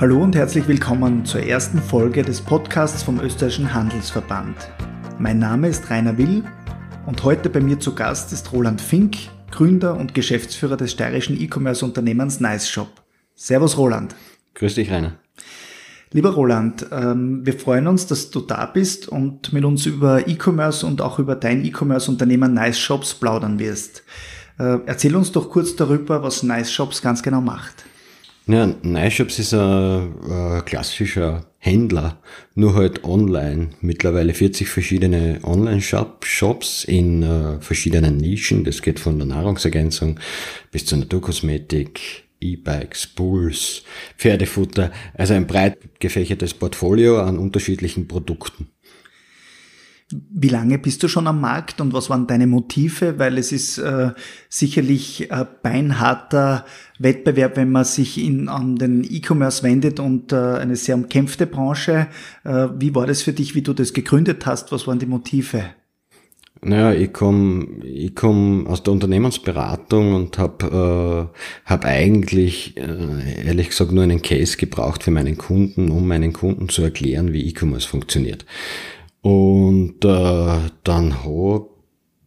Hallo und herzlich willkommen zur ersten Folge des Podcasts vom Österreichischen Handelsverband. Mein Name ist Rainer Will und heute bei mir zu Gast ist Roland Fink, Gründer und Geschäftsführer des steirischen E-Commerce-Unternehmens NiceShop. Servus Roland. Grüß dich Rainer. Lieber Roland, ähm, wir freuen uns, dass du da bist und mit uns über E-Commerce und auch über dein E-Commerce-Unternehmen NiceShops plaudern wirst. Äh, erzähl uns doch kurz darüber, was NiceShops ganz genau macht. Ja, NiceShops ist ein, ein, klassischer Händler, nur halt online. Mittlerweile 40 verschiedene Online-Shops in uh, verschiedenen Nischen. Das geht von der Nahrungsergänzung bis zur Naturkosmetik, E-Bikes, Bulls, Pferdefutter. Also ein breit gefächertes Portfolio an unterschiedlichen Produkten. Wie lange bist du schon am Markt und was waren deine Motive? Weil es ist äh, sicherlich ein beinharter Wettbewerb, wenn man sich in, an den E-Commerce wendet und äh, eine sehr umkämpfte Branche. Äh, wie war das für dich, wie du das gegründet hast? Was waren die Motive? Naja, ich komme ich komm aus der Unternehmensberatung und habe äh, hab eigentlich, äh, ehrlich gesagt, nur einen Case gebraucht für meinen Kunden, um meinen Kunden zu erklären, wie E-Commerce funktioniert. Und äh, dann habe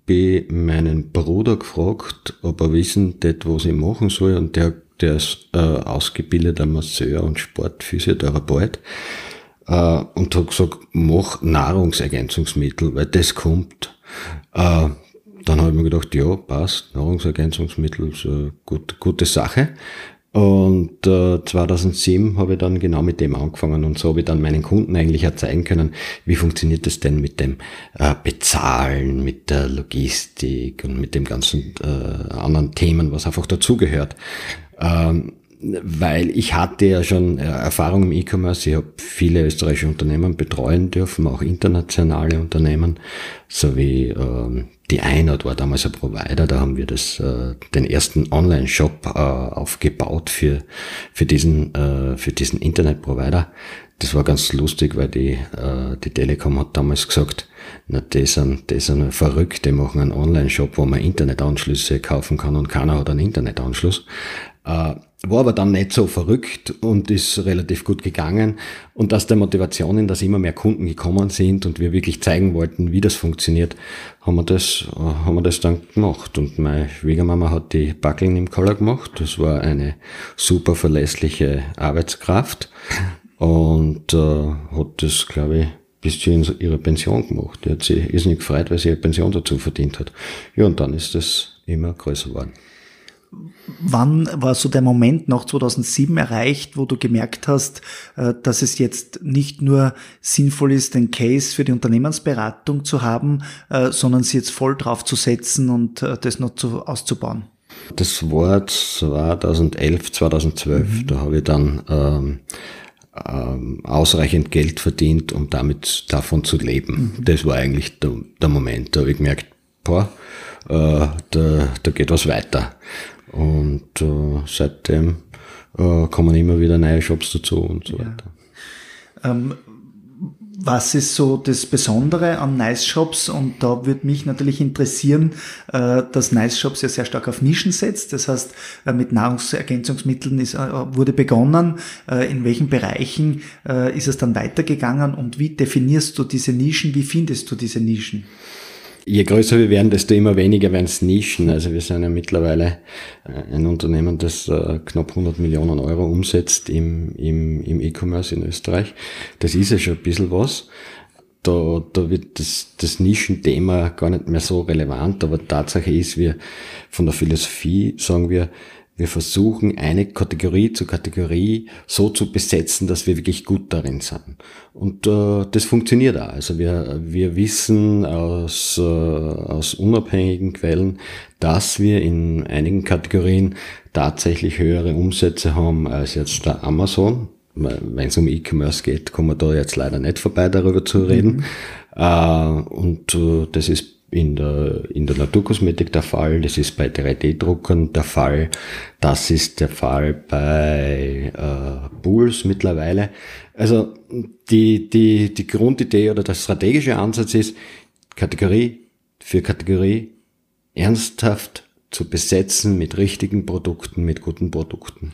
ich meinen Bruder gefragt, ob er wissen tät, was ich machen soll. Und der, der ist äh, ausgebildeter Masseur und Sportphysiotherapeut. Äh, und hat gesagt, mach Nahrungsergänzungsmittel, weil das kommt. Äh, dann habe ich mir gedacht, ja, passt, Nahrungsergänzungsmittel ist eine gut, gute Sache. Und äh, 2007 habe ich dann genau mit dem angefangen und so habe ich dann meinen Kunden eigentlich auch zeigen können, wie funktioniert das denn mit dem äh, Bezahlen, mit der Logistik und mit dem ganzen äh, anderen Themen, was einfach dazugehört. Ähm, weil ich hatte ja schon äh, Erfahrung im E-Commerce. Ich habe viele österreichische Unternehmen betreuen dürfen, auch internationale Unternehmen, sowie äh, die Einheit war damals ein Provider. Da haben wir das, äh, den ersten Online-Shop äh, aufgebaut für, für diesen, äh, für diesen Internet-Provider. Das war ganz lustig, weil die, äh, die Telekom hat damals gesagt, na, das sind, das sind verrückt, die machen einen Online-Shop, wo man Internetanschlüsse kaufen kann und keiner hat einen Internetanschluss. Äh, war aber dann nicht so verrückt und ist relativ gut gegangen. Und aus der Motivation, dass immer mehr Kunden gekommen sind und wir wirklich zeigen wollten, wie das funktioniert, haben wir das, äh, haben wir das dann gemacht. Und meine Schwiegermama hat die Backeln im Keller gemacht. Das war eine super verlässliche Arbeitskraft und äh, hat das, glaube ich, bis zu ihrer Pension gemacht. Die hat sich irrsinnig gefreut, weil sie ihre Pension dazu verdient hat. Ja, und dann ist das immer größer geworden. Wann war so der Moment nach 2007 erreicht, wo du gemerkt hast, äh, dass es jetzt nicht nur sinnvoll ist, den Case für die Unternehmensberatung zu haben, äh, sondern sie jetzt voll drauf zu setzen und äh, das noch zu, auszubauen? Das war 2011, 2012. Mhm. Da habe ich dann ähm, ähm, ausreichend Geld verdient, um damit davon zu leben. Mhm. Das war eigentlich der, der, Moment. Da habe ich gemerkt, boah, äh, da, da geht was weiter. Und äh, seitdem äh, kommen immer wieder neue Shops dazu und so ja. weiter. Ähm, was ist so das Besondere an Nice Shops? Und da würde mich natürlich interessieren, äh, dass Nice Shops ja sehr stark auf Nischen setzt. Das heißt, äh, mit Nahrungsergänzungsmitteln ist, äh, wurde begonnen. In welchen Bereichen ist es dann weitergegangen? Und wie definierst du diese Nischen? Wie findest du diese Nischen? Je größer wir werden, desto immer weniger werden es Nischen. Also wir sind ja mittlerweile äh, ein Unternehmen, das äh, knapp 100 Millionen Euro umsetzt im, im, im E-Commerce in Österreich. Das ist ja schon ein bisschen was. Da, da wird das, das Nischenthema gar nicht mehr so relevant, aber Tatsache ist, wir von der Philosophie sagen wir, wir versuchen eine Kategorie zu Kategorie so zu besetzen, dass wir wirklich gut darin sind. Und äh, das funktioniert auch. Also wir, wir wissen aus, äh, aus unabhängigen Quellen, dass wir in einigen Kategorien tatsächlich höhere Umsätze haben als jetzt der Amazon. Wenn es um E-Commerce geht, kommen wir da jetzt leider nicht vorbei, darüber zu reden. Mhm. Äh, und äh, das ist in der, in der Naturkosmetik der Fall, das ist bei 3D-Druckern der Fall, das ist der Fall bei äh, Bulls mittlerweile. Also die, die, die Grundidee oder der strategische Ansatz ist, Kategorie für Kategorie ernsthaft zu besetzen mit richtigen Produkten, mit guten Produkten.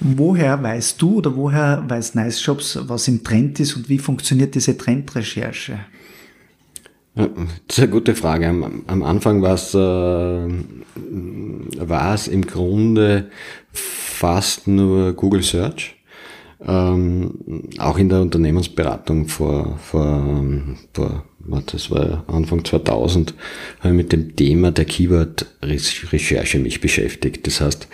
Woher weißt du oder woher weiß Nice Shops, was im Trend ist und wie funktioniert diese Trendrecherche? Eine gute Frage. Am, am Anfang war es, äh, war es im Grunde fast nur Google Search. Ähm, auch in der Unternehmensberatung vor, vor, vor das war Anfang 2000, habe ich mit dem Thema der Keyword-Recherche mich beschäftigt. Das heißt,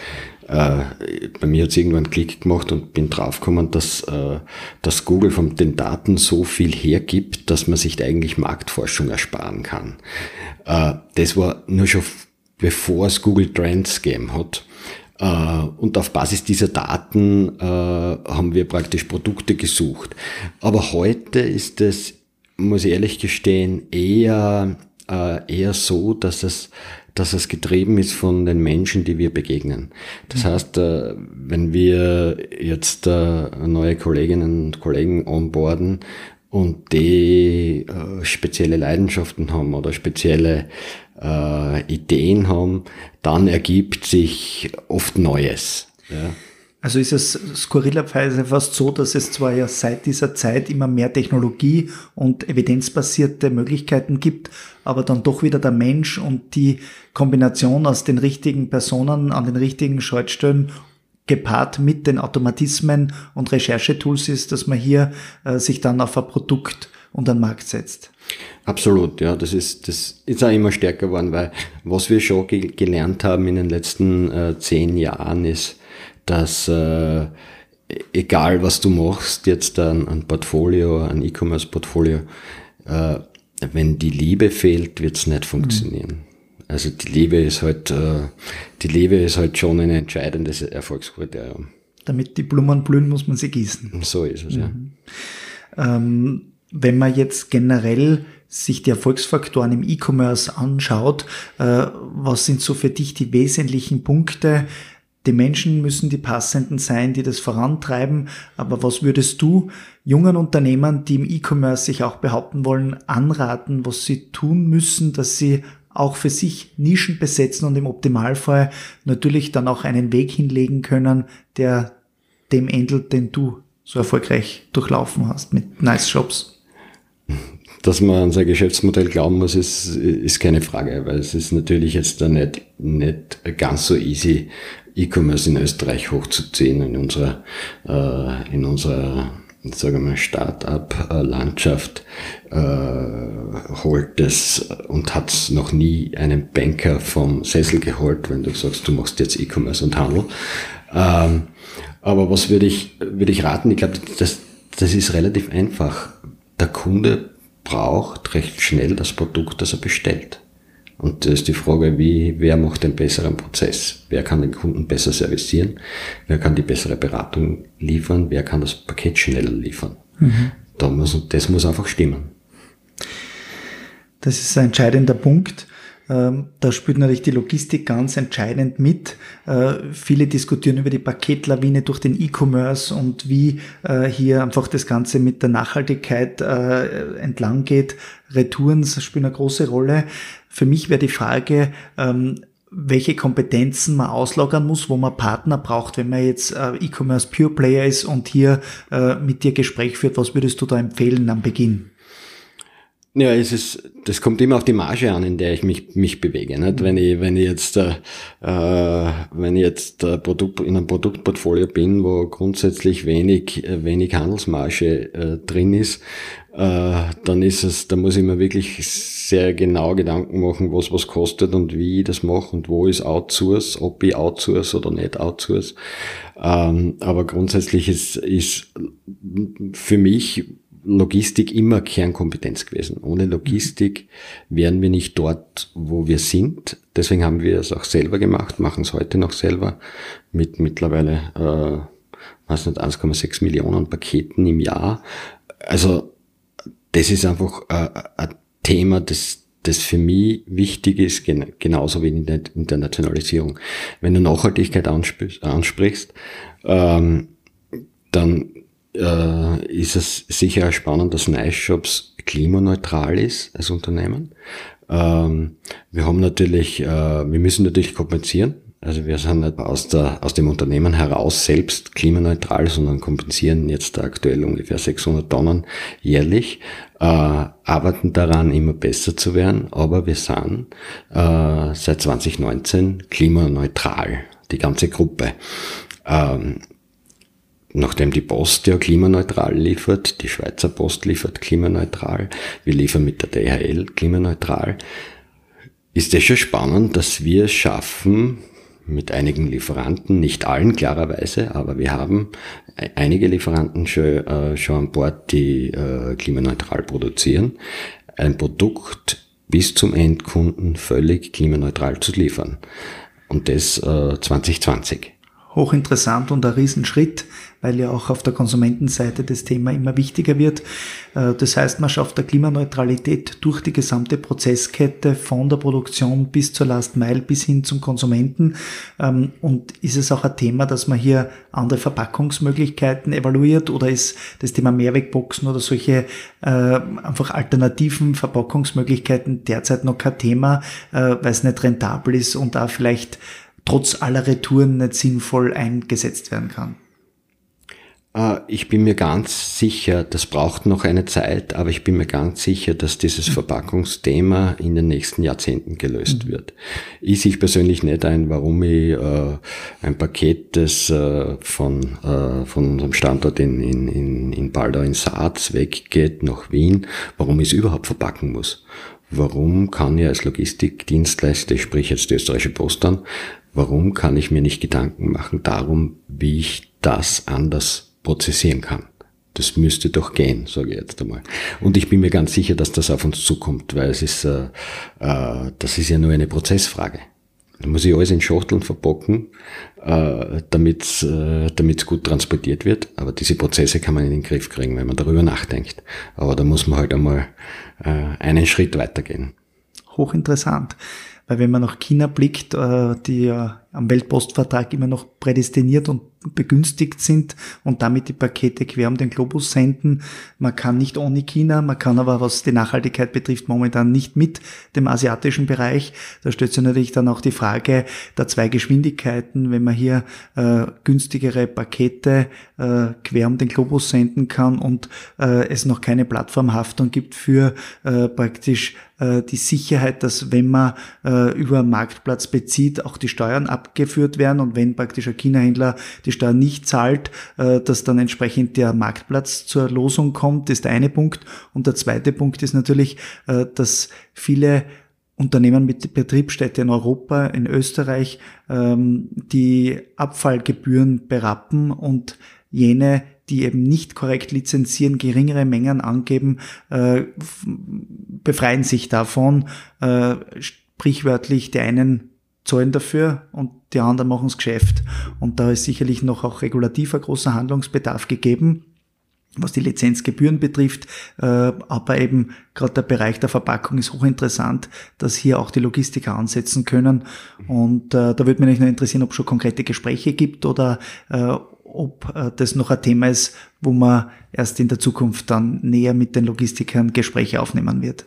äh, bei mir hat es irgendwann Klick gemacht und bin draufgekommen, dass, äh, dass Google von den Daten so viel hergibt, dass man sich eigentlich Marktforschung ersparen kann. Äh, das war nur schon bevor es Google Trends gegeben hat. Äh, und auf Basis dieser Daten äh, haben wir praktisch Produkte gesucht. Aber heute ist es, muss ich ehrlich gestehen, eher, äh, eher so, dass es dass es getrieben ist von den Menschen, die wir begegnen. Das mhm. heißt, äh, wenn wir jetzt äh, neue Kolleginnen und Kollegen onboarden und die äh, spezielle Leidenschaften haben oder spezielle Ideen haben, dann ergibt sich oft Neues. Ja. Also ist es skurrilerweise fast so, dass es zwar ja seit dieser Zeit immer mehr Technologie und evidenzbasierte Möglichkeiten gibt, aber dann doch wieder der Mensch und die Kombination aus den richtigen Personen an den richtigen Schaltstellen gepaart mit den Automatismen und Recherchetools ist, dass man hier äh, sich dann auf ein Produkt und einen Markt setzt. Absolut, ja, das ist, das ist auch immer stärker geworden, weil was wir schon ge gelernt haben in den letzten äh, zehn Jahren ist, dass äh, egal was du machst, jetzt ein, ein Portfolio, ein E-Commerce-Portfolio, äh, wenn die Liebe fehlt, wird es nicht funktionieren. Mhm. Also die Liebe ist halt, äh, die Liebe ist halt schon ein entscheidendes Erfolgskriterium. Damit die Blumen blühen, muss man sie gießen. So ist es, mhm. ja. Ähm, wenn man jetzt generell sich die Erfolgsfaktoren im E-Commerce anschaut, äh, was sind so für dich die wesentlichen Punkte, die Menschen müssen die passenden sein, die das vorantreiben. Aber was würdest du jungen Unternehmern, die im E-Commerce sich auch behaupten wollen, anraten, was sie tun müssen, dass sie auch für sich Nischen besetzen und im Optimalfall natürlich dann auch einen Weg hinlegen können, der dem ähnelt, den du so erfolgreich durchlaufen hast mit Nice Shops? Dass man an sein Geschäftsmodell glauben muss, ist, ist keine Frage, weil es ist natürlich jetzt da nicht, nicht ganz so easy, E-Commerce in Österreich hochzuziehen, in unserer, äh, in unserer sagen wir Start-up-Landschaft äh, holt es und hat noch nie einen Banker vom Sessel geholt, wenn du sagst, du machst jetzt E-Commerce und Handel. Ähm, aber was würde ich, würde ich raten? Ich glaube, das, das ist relativ einfach. Der Kunde braucht recht schnell das Produkt, das er bestellt. Und da ist die Frage, wie, wer macht den besseren Prozess? Wer kann den Kunden besser servicieren? Wer kann die bessere Beratung liefern? Wer kann das Paket schneller liefern? Mhm. Da muss, das muss einfach stimmen. Das ist ein entscheidender Punkt. Ähm, da spielt natürlich die Logistik ganz entscheidend mit. Äh, viele diskutieren über die Paketlawine durch den E-Commerce und wie äh, hier einfach das Ganze mit der Nachhaltigkeit äh, entlang geht. Retouren spielen eine große Rolle. Für mich wäre die Frage, ähm, welche Kompetenzen man auslagern muss, wo man Partner braucht, wenn man jetzt E-Commerce Pure Player ist und hier mit dir Gespräch führt. Was würdest du da empfehlen am Beginn? Ja, es ist, das kommt immer auf die Marge an, in der ich mich, mich bewege. Nicht? Wenn ich, wenn ich jetzt, äh, wenn ich jetzt äh, Produkt, in einem Produktportfolio bin, wo grundsätzlich wenig, äh, wenig Handelsmarge äh, drin ist, äh, dann ist es, da muss ich mir wirklich sehr genau Gedanken machen, was was kostet und wie ich das mache und wo ist Outsource, ob ich Outsource oder nicht Outsource. Ähm, aber grundsätzlich ist, ist für mich Logistik immer Kernkompetenz gewesen. Ohne Logistik wären wir nicht dort, wo wir sind. Deswegen haben wir es auch selber gemacht, machen es heute noch selber mit mittlerweile, äh, was nicht, 1,6 Millionen Paketen im Jahr. Also das ist einfach äh, ein Thema, das das für mich wichtig ist, genauso wie in der Internationalisierung. Wenn du Nachhaltigkeit ansprichst, ähm, dann äh, ist es sicher spannend, dass Nice Shops klimaneutral ist als Unternehmen. Ähm, wir haben natürlich, äh, wir müssen natürlich kompensieren. Also wir sind nicht aus, der, aus dem Unternehmen heraus selbst klimaneutral, sondern kompensieren jetzt aktuell ungefähr 600 Tonnen jährlich, äh, arbeiten daran, immer besser zu werden, aber wir sind äh, seit 2019 klimaneutral, die ganze Gruppe. Ähm, nachdem die Post ja klimaneutral liefert, die Schweizer Post liefert klimaneutral, wir liefern mit der DHL klimaneutral, ist es schon spannend, dass wir es schaffen, mit einigen Lieferanten, nicht allen klarerweise, aber wir haben einige Lieferanten schon, äh, schon an Bord, die äh, klimaneutral produzieren, ein Produkt bis zum Endkunden völlig klimaneutral zu liefern. Und das äh, 2020 hochinteressant und ein Riesenschritt, weil ja auch auf der Konsumentenseite das Thema immer wichtiger wird. Äh, das heißt, man schafft der Klimaneutralität durch die gesamte Prozesskette von der Produktion bis zur Last Mile bis hin zum Konsumenten. Ähm, und ist es auch ein Thema, dass man hier andere Verpackungsmöglichkeiten evaluiert oder ist das Thema Mehrwegboxen oder solche äh, einfach alternativen Verpackungsmöglichkeiten derzeit noch kein Thema, äh, weil es nicht rentabel ist und da vielleicht trotz aller Retouren nicht sinnvoll eingesetzt werden kann? Äh, ich bin mir ganz sicher, das braucht noch eine Zeit, aber ich bin mir ganz sicher, dass dieses mhm. Verpackungsthema in den nächsten Jahrzehnten gelöst mhm. wird. Ich sehe persönlich nicht ein, warum ich äh, ein Paket, das äh, von, äh, von unserem Standort in, in, in, in Baldau in Saaz weggeht nach Wien, warum ich es überhaupt verpacken muss. Warum kann ich als Logistikdienstleister, ich spreche jetzt die österreichische Post an, Warum kann ich mir nicht Gedanken machen darum, wie ich das anders prozessieren kann? Das müsste doch gehen, sage ich jetzt einmal. Und ich bin mir ganz sicher, dass das auf uns zukommt, weil es ist, äh, äh, das ist ja nur eine Prozessfrage. Da muss ich alles in Schachteln verpacken, äh, damit es äh, gut transportiert wird. Aber diese Prozesse kann man in den Griff kriegen, wenn man darüber nachdenkt. Aber da muss man halt einmal äh, einen Schritt weitergehen. Hochinteressant. Weil wenn man nach China blickt, äh, die ja am Weltpostvertrag immer noch prädestiniert und begünstigt sind und damit die Pakete quer um den Globus senden. Man kann nicht ohne China, man kann aber, was die Nachhaltigkeit betrifft, momentan nicht mit dem asiatischen Bereich. Da stellt sich natürlich dann auch die Frage der zwei Geschwindigkeiten, wenn man hier äh, günstigere Pakete äh, quer um den Globus senden kann und äh, es noch keine Plattformhaftung gibt für äh, praktisch äh, die Sicherheit, dass wenn man äh, über Marktplatz bezieht, auch die Steuern abgeführt werden und wenn praktisch ein China-Händler die Steuer nicht zahlt, äh, dass dann entsprechend der Marktplatz zur Losung kommt, ist der eine Punkt. Und der zweite Punkt ist natürlich, äh, dass viele Unternehmen mit Betriebsstätte in Europa, in Österreich, ähm, die Abfallgebühren berappen und jene, die eben nicht korrekt lizenzieren, geringere Mengen angeben, äh, befreien sich davon. Sprichwörtlich, die einen zahlen dafür und die anderen machen das Geschäft. Und da ist sicherlich noch auch regulativer großer Handlungsbedarf gegeben was die Lizenzgebühren betrifft, äh, aber eben gerade der Bereich der Verpackung ist hochinteressant, dass hier auch die Logistiker ansetzen können. Und äh, da würde mich noch interessieren, ob es schon konkrete Gespräche gibt oder äh, ob das noch ein Thema ist, wo man erst in der Zukunft dann näher mit den Logistikern Gespräche aufnehmen wird.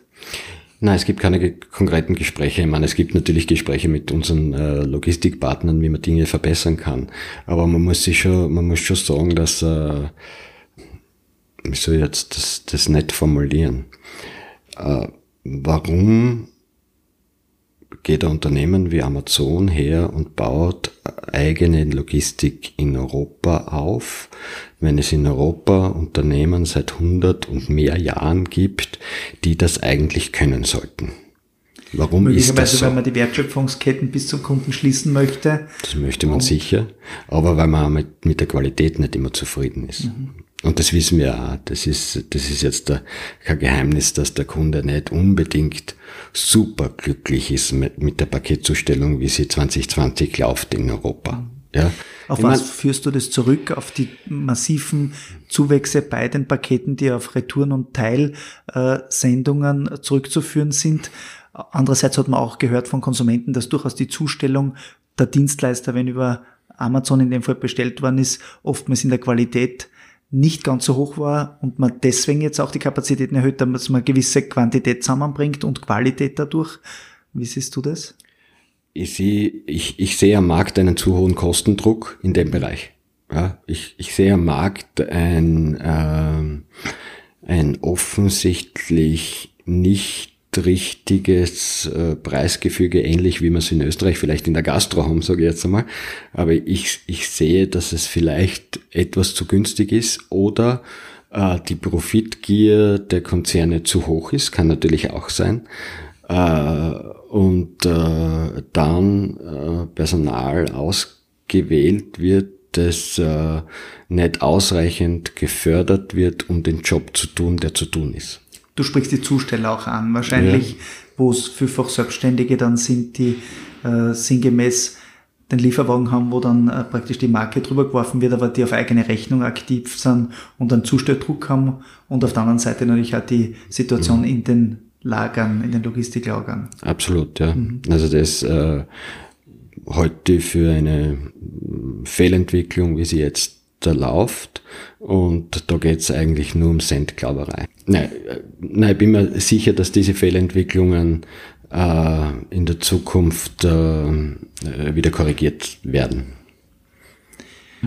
Nein, es gibt keine konkreten Gespräche. Ich meine, es gibt natürlich Gespräche mit unseren äh, Logistikpartnern, wie man Dinge verbessern kann. Aber man muss sich schon, man muss schon sagen, dass, äh, wie soll ich jetzt das, das nett formulieren? Äh, warum geht ein Unternehmen wie Amazon her und baut eigene Logistik in Europa auf, wenn es in Europa Unternehmen seit 100 und mehr Jahren gibt, die das eigentlich können sollten. Warum ist das so? weil man die Wertschöpfungsketten bis zum Kunden schließen möchte. Das möchte man sicher, aber weil man mit, mit der Qualität nicht immer zufrieden ist. Mhm. Und das wissen wir auch. Das ist, das ist jetzt der, kein Geheimnis, dass der Kunde nicht unbedingt super glücklich ist mit, mit der Paketzustellung, wie sie 2020 läuft in Europa. Ja. Auf ich was mein, führst du das zurück? Auf die massiven Zuwächse bei den Paketen, die auf Retouren und Teilsendungen zurückzuführen sind? Andererseits hat man auch gehört von Konsumenten, dass durchaus die Zustellung der Dienstleister, wenn über Amazon in dem Fall bestellt worden ist, oftmals in der Qualität nicht ganz so hoch war und man deswegen jetzt auch die Kapazitäten erhöht, damit man gewisse Quantität zusammenbringt und Qualität dadurch. Wie siehst du das? Ich sehe, ich, ich sehe am Markt einen zu hohen Kostendruck in dem Bereich. Ja, ich, ich sehe am Markt ein, äh, ein offensichtlich nicht richtiges äh, Preisgefüge, ähnlich wie wir es in Österreich vielleicht in der Gastro haben, sage ich jetzt einmal. Aber ich, ich sehe, dass es vielleicht etwas zu günstig ist oder äh, die Profitgier der Konzerne zu hoch ist, kann natürlich auch sein. Äh, und äh, dann äh, Personal ausgewählt wird, das äh, nicht ausreichend gefördert wird, um den Job zu tun, der zu tun ist. Du sprichst die Zusteller auch an, wahrscheinlich, ja. wo es vielfach Selbstständige dann sind, die äh, sinngemäß den Lieferwagen haben, wo dann äh, praktisch die Marke drüber geworfen wird, aber die auf eigene Rechnung aktiv sind und einen Zustelldruck haben und auf der anderen Seite natürlich auch die Situation mhm. in den Lagern, in den Logistiklagern. Absolut, ja. Mhm. Also das äh, heute für eine Fehlentwicklung, wie sie jetzt da läuft und da geht es eigentlich nur um Centklauberei. Nein, nein, ich bin mir sicher, dass diese Fehlentwicklungen äh, in der Zukunft äh, wieder korrigiert werden.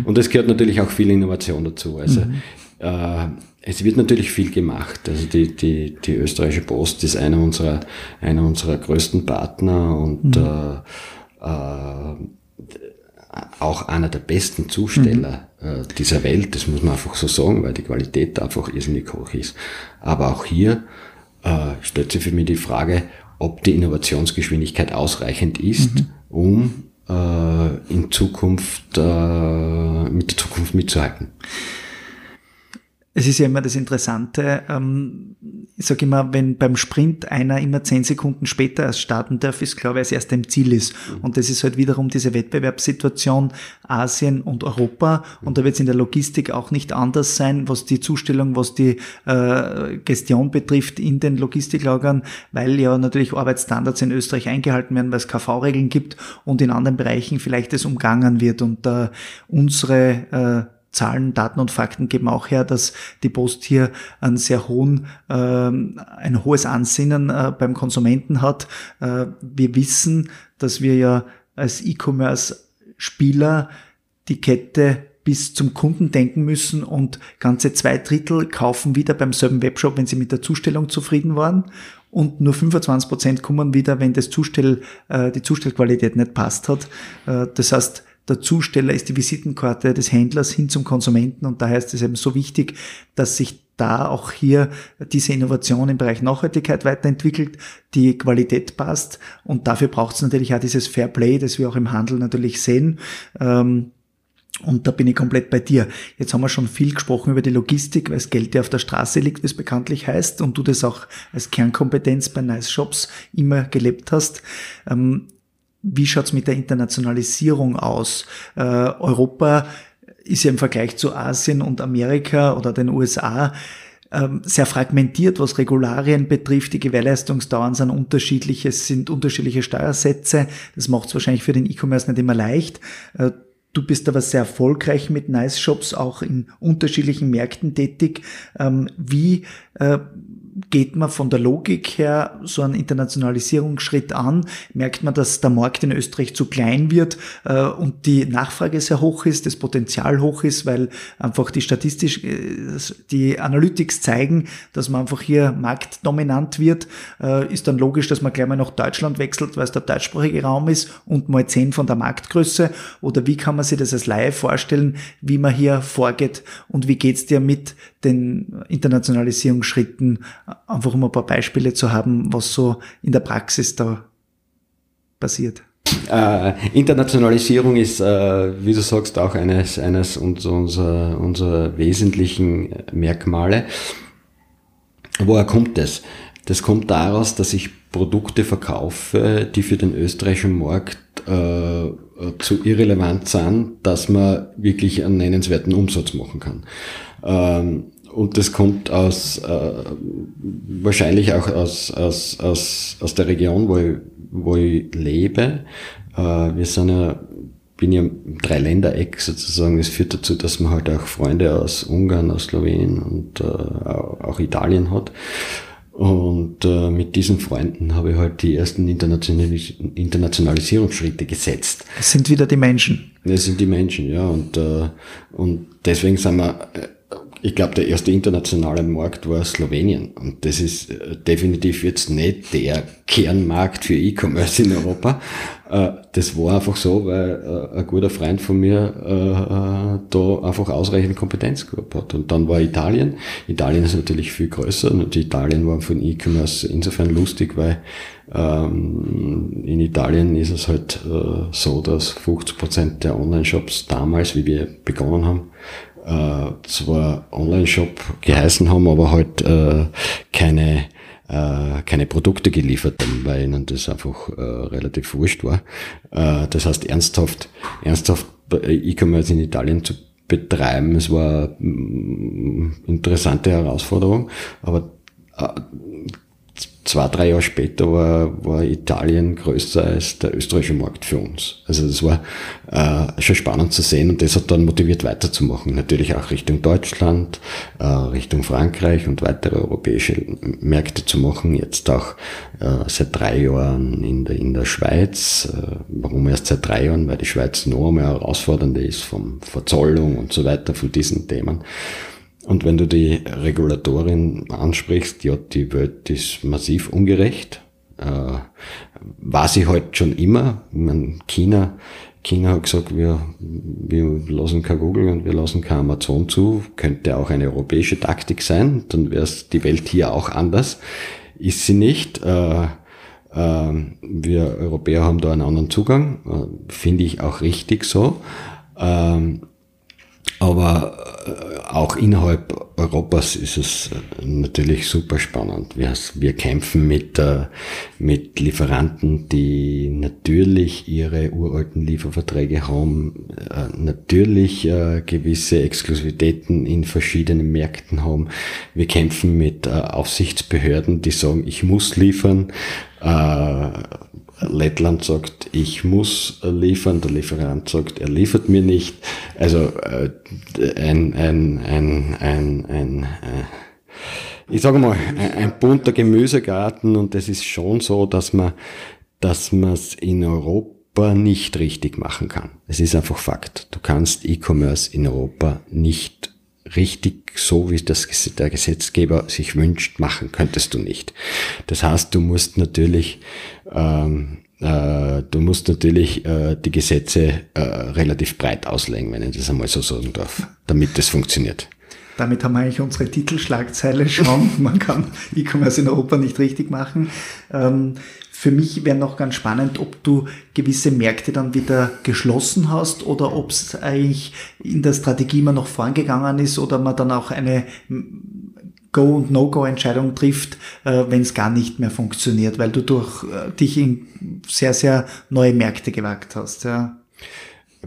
Und es gehört natürlich auch viel Innovation dazu. Also mhm. äh, es wird natürlich viel gemacht. Also die, die, die österreichische Post ist einer unserer, einer unserer größten Partner und mhm. äh, äh, auch einer der besten Zusteller mhm. äh, dieser Welt, das muss man einfach so sagen, weil die Qualität einfach irrsinnig hoch ist. Aber auch hier äh, stellt sich für mich die Frage, ob die Innovationsgeschwindigkeit ausreichend ist, mhm. um äh, in Zukunft äh, mit der Zukunft mitzuhalten. Es ist ja immer das Interessante, ähm, ich sage immer, wenn beim Sprint einer immer zehn Sekunden später erst starten darf, ist klar, weil es erst im Ziel ist. Und das ist halt wiederum diese Wettbewerbssituation Asien und Europa. Und da wird es in der Logistik auch nicht anders sein, was die Zustellung, was die äh, Gestion betrifft in den Logistiklagern, weil ja natürlich Arbeitsstandards in Österreich eingehalten werden, weil es KV-Regeln gibt und in anderen Bereichen vielleicht es umgangen wird. Und äh, unsere äh, Zahlen, Daten und Fakten geben auch her, dass die Post hier einen sehr hohen, äh, ein hohes Ansinnen äh, beim Konsumenten hat. Äh, wir wissen, dass wir ja als E-Commerce-Spieler die Kette bis zum Kunden denken müssen und ganze zwei Drittel kaufen wieder beim selben Webshop, wenn sie mit der Zustellung zufrieden waren und nur 25 Prozent kommen wieder, wenn das Zustell, äh, die Zustellqualität nicht passt hat. Äh, das heißt, der Zusteller ist die Visitenkarte des Händlers hin zum Konsumenten und daher ist es eben so wichtig, dass sich da auch hier diese Innovation im Bereich Nachhaltigkeit weiterentwickelt, die Qualität passt und dafür braucht es natürlich auch dieses Fair Play, das wir auch im Handel natürlich sehen. Ähm, und da bin ich komplett bei dir. Jetzt haben wir schon viel gesprochen über die Logistik, weil das Geld ja auf der Straße liegt, wie es bekanntlich heißt, und du das auch als Kernkompetenz bei Nice Shops immer gelebt hast. Ähm, wie schaut's mit der Internationalisierung aus? Äh, Europa ist ja im Vergleich zu Asien und Amerika oder den USA ähm, sehr fragmentiert, was Regularien betrifft. Die Gewährleistungsdauern sind unterschiedlich, es sind unterschiedliche Steuersätze. Das macht es wahrscheinlich für den E-Commerce nicht immer leicht. Äh, du bist aber sehr erfolgreich mit Nice Shops, auch in unterschiedlichen Märkten tätig. Ähm, wie äh, geht man von der Logik her so einen Internationalisierungsschritt an, merkt man, dass der Markt in Österreich zu klein wird äh, und die Nachfrage sehr hoch ist, das Potenzial hoch ist, weil einfach die statistisch, äh, die Analytics zeigen, dass man einfach hier marktdominant wird, äh, ist dann logisch, dass man gleich mal nach Deutschland wechselt, weil es der deutschsprachige Raum ist und mal zehn von der Marktgröße? Oder wie kann man sich das als Laie vorstellen, wie man hier vorgeht? Und wie geht's dir mit den Internationalisierungsschritten einfach um ein paar Beispiele zu haben, was so in der Praxis da passiert. Äh, Internationalisierung ist, äh, wie du sagst, auch eines, eines unserer, unserer wesentlichen Merkmale. Woher kommt das? Das kommt daraus, dass ich Produkte verkaufe, die für den österreichischen Markt äh, zu irrelevant sind, dass man wirklich einen nennenswerten Umsatz machen kann. Ähm, und das kommt aus, äh, wahrscheinlich auch aus, aus, aus, aus der Region, wo ich, wo ich lebe. Äh, wir sind ja bin ja im Dreiländereck sozusagen. Das führt dazu, dass man halt auch Freunde aus Ungarn, aus Slowenien und äh, auch Italien hat. Und äh, mit diesen Freunden habe ich halt die ersten Internationalis Internationalisierungsschritte gesetzt. Das sind wieder die Menschen. Das sind die Menschen, ja. Und, äh, und deswegen sind wir äh, ich glaube, der erste internationale Markt war Slowenien. Und das ist äh, definitiv jetzt nicht der Kernmarkt für E-Commerce in Europa. Äh, das war einfach so, weil äh, ein guter Freund von mir da einfach ausreichend Kompetenz gehabt hat. Und dann war Italien. Italien ist natürlich viel größer und Italien war von E-Commerce insofern lustig, weil ähm, in Italien ist es halt so, dass 50 Prozent der Online-Shops damals, wie wir begonnen haben, äh, zwar Online-Shop geheißen haben, aber halt äh, keine äh, keine Produkte geliefert haben, weil ihnen das einfach äh, relativ wurscht war. Äh, das heißt, ernsthaft, ernsthaft E-Commerce in Italien zu betreiben, es war eine mm, interessante Herausforderung, aber äh, zwei, drei Jahre später war, war Italien größer als der österreichische Markt für uns. Also das war äh, schon spannend zu sehen und das hat dann motiviert weiterzumachen. Natürlich auch Richtung Deutschland, äh, Richtung Frankreich und weitere europäische Märkte zu machen. Jetzt auch äh, seit drei Jahren in der, in der Schweiz. Äh, warum erst seit drei Jahren? Weil die Schweiz noch mehr herausfordernder ist vom Verzollung und so weiter, von diesen Themen. Und wenn du die Regulatorin ansprichst, ja, die Welt ist massiv ungerecht. Äh, war sie halt schon immer. Ich meine, China, China hat gesagt, wir, wir lassen kein Google und wir lassen kein Amazon zu. Könnte auch eine europäische Taktik sein. Dann wäre die Welt hier auch anders. Ist sie nicht. Äh, äh, wir Europäer haben da einen anderen Zugang. Äh, Finde ich auch richtig so. Ähm, aber äh, auch innerhalb Europas ist es äh, natürlich super spannend. Wir, wir kämpfen mit, äh, mit Lieferanten, die natürlich ihre uralten Lieferverträge haben, natürlich gewisse Exklusivitäten in verschiedenen Märkten haben. Wir kämpfen mit Aufsichtsbehörden, die sagen, ich muss liefern. Lettland sagt, ich muss liefern, der Lieferant sagt, er liefert mir nicht. Also äh, ein, ein, ein, ein, ein äh, ich sage mal, ein, ein bunter Gemüsegarten und es ist schon so, dass man dass man es in Europa nicht richtig machen kann. Es ist einfach Fakt. Du kannst E-Commerce in Europa nicht richtig so, wie das der Gesetzgeber sich wünscht, machen könntest du nicht. Das heißt, du musst natürlich ähm, äh, du musst natürlich äh, die Gesetze äh, relativ breit auslegen, wenn ich das einmal so sagen darf, damit das funktioniert. Damit haben wir eigentlich unsere Titelschlagzeile schon. Man kann E-Commerce in Europa nicht richtig machen. Ähm, für mich wäre noch ganz spannend, ob du gewisse Märkte dann wieder geschlossen hast oder ob es eigentlich in der Strategie immer noch vorangegangen ist oder man dann auch eine Go- und No-Go-Entscheidung trifft, äh, wenn es gar nicht mehr funktioniert, weil du durch äh, dich in sehr, sehr neue Märkte gewagt hast. Ja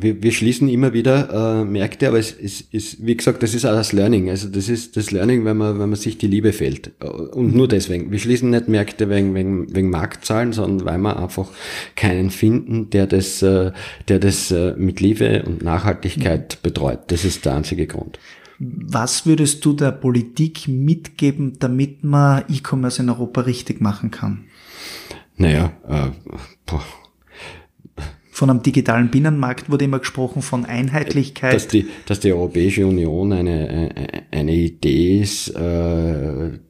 wir, wir schließen immer wieder äh, Märkte, aber es ist, ist, wie gesagt, das ist auch das Learning. Also das ist das Learning, wenn man, wenn man sich die Liebe fehlt. Und nur deswegen. Wir schließen nicht Märkte wegen, wegen, wegen Marktzahlen, sondern weil wir einfach keinen finden, der das, äh, der das äh, mit Liebe und Nachhaltigkeit betreut. Das ist der einzige Grund. Was würdest du der Politik mitgeben, damit man E-Commerce in Europa richtig machen kann? Naja, äh, boah von einem digitalen Binnenmarkt wurde immer gesprochen, von Einheitlichkeit. Dass die, dass die Europäische Union eine, eine Idee ist, äh,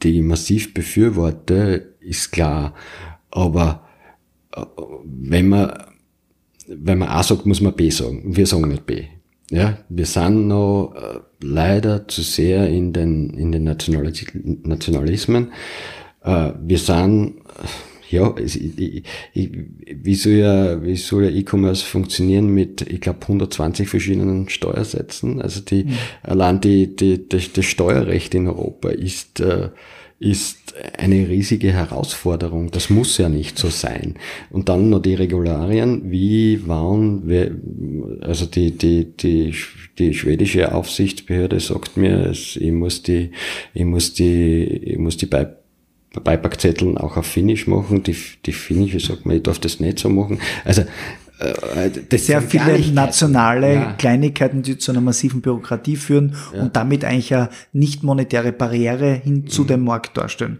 die ich massiv befürworte, ist klar. Aber äh, wenn man, wenn man A sagt, muss man B sagen. Wir sagen nicht B. Ja, wir sind noch äh, leider zu sehr in den, in den Nationalismen. Wir sind, ja, ich, ich, wie soll ja, wie soll ja E-Commerce funktionieren mit, ich glaube, 120 verschiedenen Steuersätzen? Also die, mhm. allein die, die, das, das Steuerrecht in Europa ist, äh, ist eine riesige Herausforderung. Das muss ja nicht so sein. Und dann noch die Regularien, wie waren, also die, die, die, die schwedische Aufsichtsbehörde sagt mir, ich muss die, ich muss die, ich muss die Beipackzetteln auch auf Finnisch machen. Die, die Finnische sagt mir, ich darf das nicht so machen. Also das sehr viele nationale ja. Kleinigkeiten, die zu einer massiven Bürokratie führen ja. und damit eigentlich eine nicht monetäre Barriere hin zu mhm. dem Markt darstellen.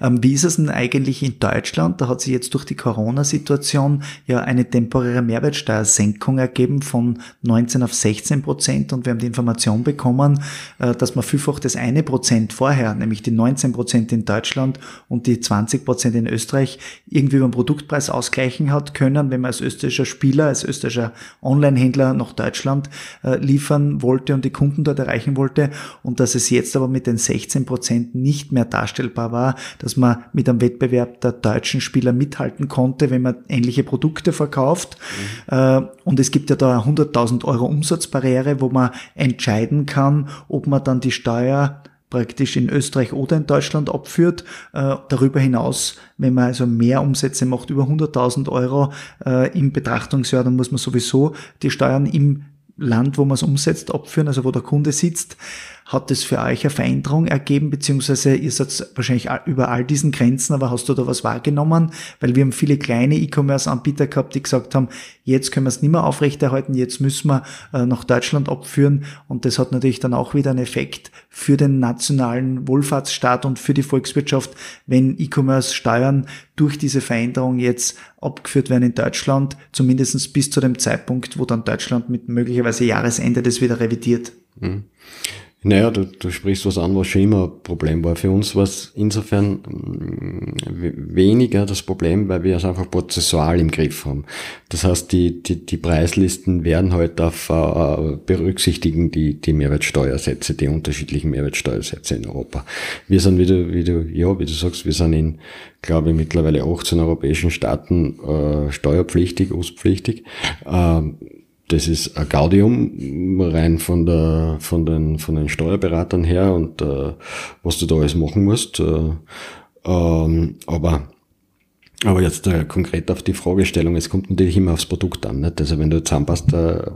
Ähm, wie ist es denn eigentlich in Deutschland? Da hat sich jetzt durch die Corona-Situation ja eine temporäre Mehrwertsteuersenkung ergeben von 19 auf 16 Prozent und wir haben die Information bekommen, äh, dass man vielfach das eine Prozent vorher, nämlich die 19 Prozent in Deutschland und die 20 Prozent in Österreich, irgendwie über den Produktpreis ausgleichen hat können, wenn man als österreichischer Spieler, als österreichischer Online-Händler nach Deutschland äh, liefern wollte und die Kunden dort erreichen wollte und dass es jetzt aber mit den 16 Prozent nicht mehr darstellbar war, dass man mit einem Wettbewerb der deutschen Spieler mithalten konnte, wenn man ähnliche Produkte verkauft. Mhm. Äh, und es gibt ja da 100.000 Euro Umsatzbarriere, wo man entscheiden kann, ob man dann die Steuer praktisch in Österreich oder in Deutschland abführt. Äh, darüber hinaus, wenn man also mehr Umsätze macht, über 100.000 Euro äh, im Betrachtungsjahr, dann muss man sowieso die Steuern im Land, wo man es umsetzt, abführen, also wo der Kunde sitzt. Hat es für euch eine Veränderung ergeben, beziehungsweise ihr seid wahrscheinlich über all diesen Grenzen, aber hast du da was wahrgenommen? Weil wir haben viele kleine E-Commerce-Anbieter gehabt, die gesagt haben, jetzt können wir es nicht mehr aufrechterhalten, jetzt müssen wir äh, nach Deutschland abführen und das hat natürlich dann auch wieder einen Effekt für den nationalen Wohlfahrtsstaat und für die Volkswirtschaft, wenn E-Commerce-Steuern durch diese Veränderung jetzt abgeführt werden in Deutschland, zumindest bis zu dem Zeitpunkt, wo dann Deutschland mit möglicherweise Jahresende das wieder revidiert. Mhm. Naja, du, du sprichst was an, was schon immer ein Problem war. Für uns war es insofern mm, weniger das Problem, weil wir es einfach prozessual im Griff haben. Das heißt, die, die, die Preislisten werden halt auf äh, berücksichtigen die, die Mehrwertsteuersätze, die unterschiedlichen Mehrwertsteuersätze in Europa. Wir sind, wie du, wie du, ja, wie du sagst, wir sind in, glaube ich, mittlerweile 18 europäischen Staaten äh, steuerpflichtig, ostpflichtig. Ähm, das ist ein Gaudium, rein von der, von den, von den Steuerberatern her und äh, was du da alles machen musst. Äh, ähm, aber aber jetzt äh, konkret auf die Fragestellung, es kommt natürlich immer aufs Produkt an. Nicht? Also wenn du Zahnpasta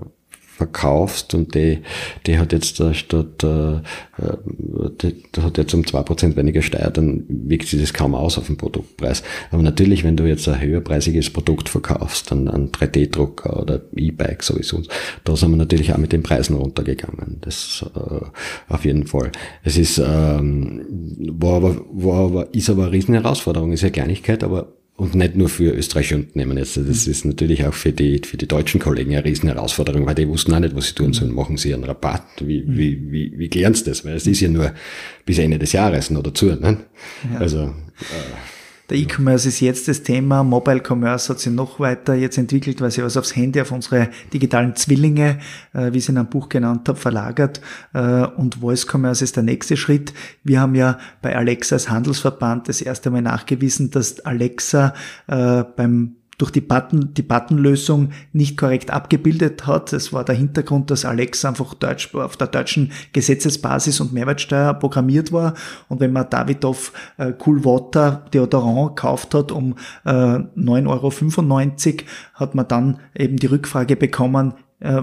verkaufst und die, die hat jetzt äh, statt, äh, die, die hat jetzt um zwei Prozent weniger Steuer, dann wirkt sich das kaum aus auf den Produktpreis. Aber natürlich, wenn du jetzt ein höherpreisiges Produkt verkaufst, dann ein 3D-Drucker oder E-Bike sowieso, da sind wir natürlich auch mit den Preisen runtergegangen. Das äh, auf jeden Fall. Es ist, ähm, war aber, war aber, ist aber eine riesen Herausforderung, ist ja Kleinigkeit, aber und nicht nur für österreichische Unternehmen jetzt. Das ist natürlich auch für die, für die deutschen Kollegen eine riesen Herausforderung, weil die wussten auch nicht, was sie tun sollen. Machen sie einen Rabatt? Wie, wie, wie, wie klären sie das? Weil es ist ja nur bis Ende des Jahres noch dazu. Ne? Ja. Also, äh, der E-Commerce ist jetzt das Thema. Mobile Commerce hat sich noch weiter jetzt entwickelt, weil sie was aufs Handy, auf unsere digitalen Zwillinge, äh, wie ich es in einem Buch genannt habe, verlagert. Äh, und Voice Commerce ist der nächste Schritt. Wir haben ja bei Alexa als Handelsverband das erste Mal nachgewiesen, dass Alexa äh, beim durch die Button, die Buttonlösung nicht korrekt abgebildet hat. Es war der Hintergrund, dass Alexa einfach Deutsch, auf der deutschen Gesetzesbasis und Mehrwertsteuer programmiert war. Und wenn man Davidoff äh, Cool Water Deodorant gekauft hat um äh, 9,95 Euro, hat man dann eben die Rückfrage bekommen, äh,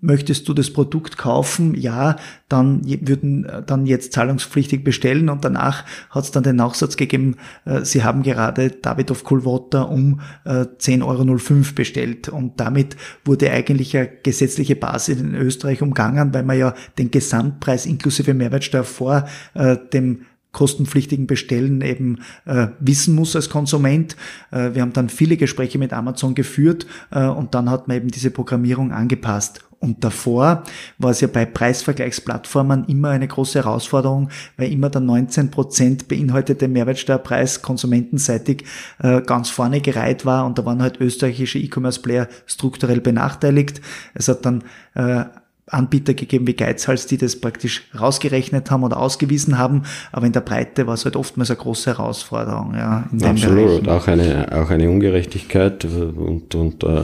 möchtest du das Produkt kaufen? Ja, dann würden äh, dann jetzt zahlungspflichtig bestellen und danach hat es dann den Nachsatz gegeben, äh, sie haben gerade David of Coolwater um äh, 10,05 Euro bestellt und damit wurde eigentlich eine gesetzliche Basis in Österreich umgangen, weil man ja den Gesamtpreis inklusive Mehrwertsteuer vor äh, dem kostenpflichtigen Bestellen eben äh, wissen muss als Konsument. Äh, wir haben dann viele Gespräche mit Amazon geführt äh, und dann hat man eben diese Programmierung angepasst. Und davor war es ja bei Preisvergleichsplattformen immer eine große Herausforderung, weil immer der 19% beinhaltete Mehrwertsteuerpreis konsumentenseitig äh, ganz vorne gereiht war und da waren halt österreichische E-Commerce-Player strukturell benachteiligt. Es hat dann äh, Anbieter gegeben wie Geizhals, die das praktisch rausgerechnet haben oder ausgewiesen haben, aber in der Breite war es halt oftmals eine große Herausforderung. Ja, in Absolut, auch eine, auch eine Ungerechtigkeit und, und äh,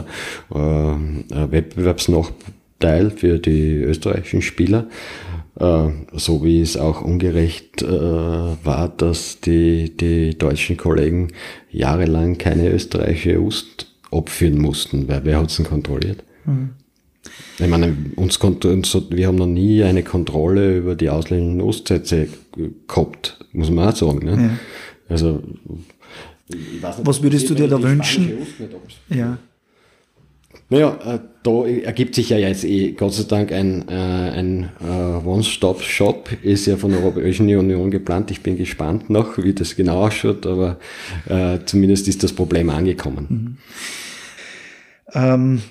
äh, Wettbewerbsnachteil für die österreichischen Spieler. Äh, so wie es auch ungerecht äh, war, dass die, die deutschen Kollegen jahrelang keine österreichische Ust abführen mussten, weil wer hat es denn kontrolliert? Mhm. Ich meine, uns konnte, uns, wir haben noch nie eine Kontrolle über die ausländischen Ostsätze gehabt, muss man auch sagen. Ne? Ja. Also, nicht, Was würdest du dir da wünschen? Ja. Naja, äh, da ergibt sich ja jetzt eh Gott sei Dank ein, äh, ein äh, One-Stop-Shop, ist ja von der Europäischen Union geplant. Ich bin gespannt noch, wie das genau ausschaut, aber äh, zumindest ist das Problem angekommen. Mhm. Ähm,